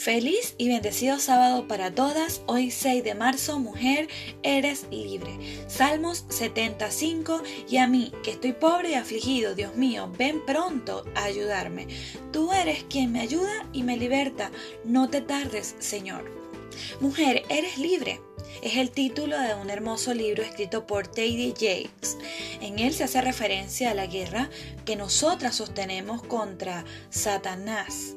Feliz y bendecido sábado para todas. Hoy 6 de marzo, mujer, eres libre. Salmos 75 y a mí, que estoy pobre y afligido, Dios mío, ven pronto a ayudarme. Tú eres quien me ayuda y me liberta. No te tardes, Señor. Mujer, eres libre. Es el título de un hermoso libro escrito por Teddy Jakes. En él se hace referencia a la guerra que nosotras sostenemos contra Satanás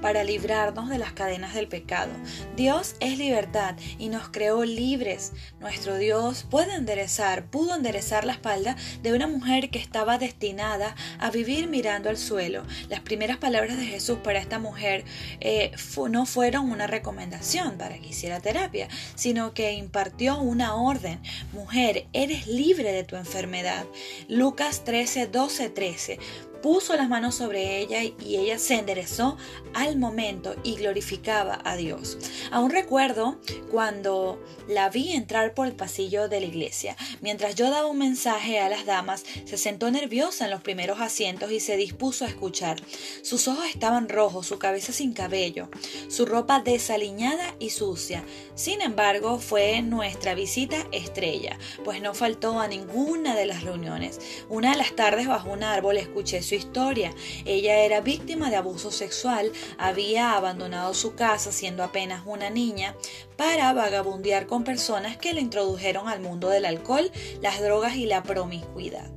para librarnos de las cadenas del pecado. Dios es libertad y nos creó libres. Nuestro Dios puede enderezar, pudo enderezar la espalda de una mujer que estaba destinada a vivir mirando al suelo. Las primeras palabras de Jesús para esta mujer eh, no fueron una recomendación para que hiciera terapia, sino que impartió una orden. Mujer, eres libre de tu enfermedad. Lucas 13, 12, 13 puso las manos sobre ella y ella se enderezó al momento y glorificaba a Dios. Aún recuerdo cuando la vi entrar por el pasillo de la iglesia. Mientras yo daba un mensaje a las damas, se sentó nerviosa en los primeros asientos y se dispuso a escuchar. Sus ojos estaban rojos, su cabeza sin cabello, su ropa desaliñada y sucia. Sin embargo, fue nuestra visita estrella, pues no faltó a ninguna de las reuniones. Una de las tardes bajo un árbol escuché historia. Ella era víctima de abuso sexual, había abandonado su casa siendo apenas una niña para vagabundear con personas que le introdujeron al mundo del alcohol, las drogas y la promiscuidad.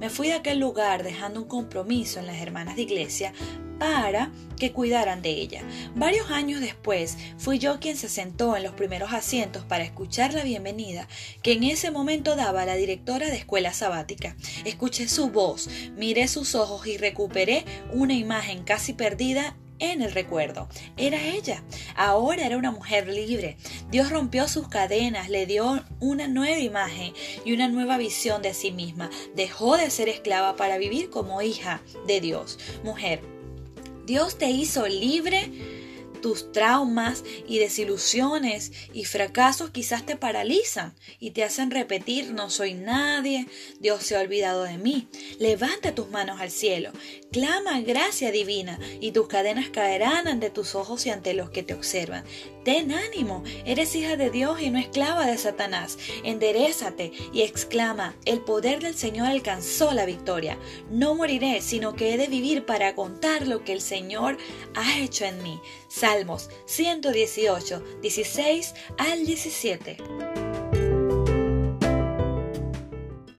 Me fui de aquel lugar dejando un compromiso en las hermanas de iglesia para que cuidaran de ella. Varios años después fui yo quien se sentó en los primeros asientos para escuchar la bienvenida que en ese momento daba la directora de escuela sabática. Escuché su voz, miré sus ojos y recuperé una imagen casi perdida en el recuerdo. Era ella. Ahora era una mujer libre. Dios rompió sus cadenas, le dio una nueva imagen y una nueva visión de sí misma. Dejó de ser esclava para vivir como hija de Dios. Mujer, Dios te hizo libre tus traumas y desilusiones y fracasos quizás te paralizan y te hacen repetir no soy nadie, Dios se ha olvidado de mí. Levanta tus manos al cielo, clama gracia divina y tus cadenas caerán ante tus ojos y ante los que te observan. Ten ánimo, eres hija de Dios y no esclava de Satanás. Enderezate y exclama, el poder del Señor alcanzó la victoria. No moriré, sino que he de vivir para contar lo que el Señor ha hecho en mí. Salmos 118, 16 al 17.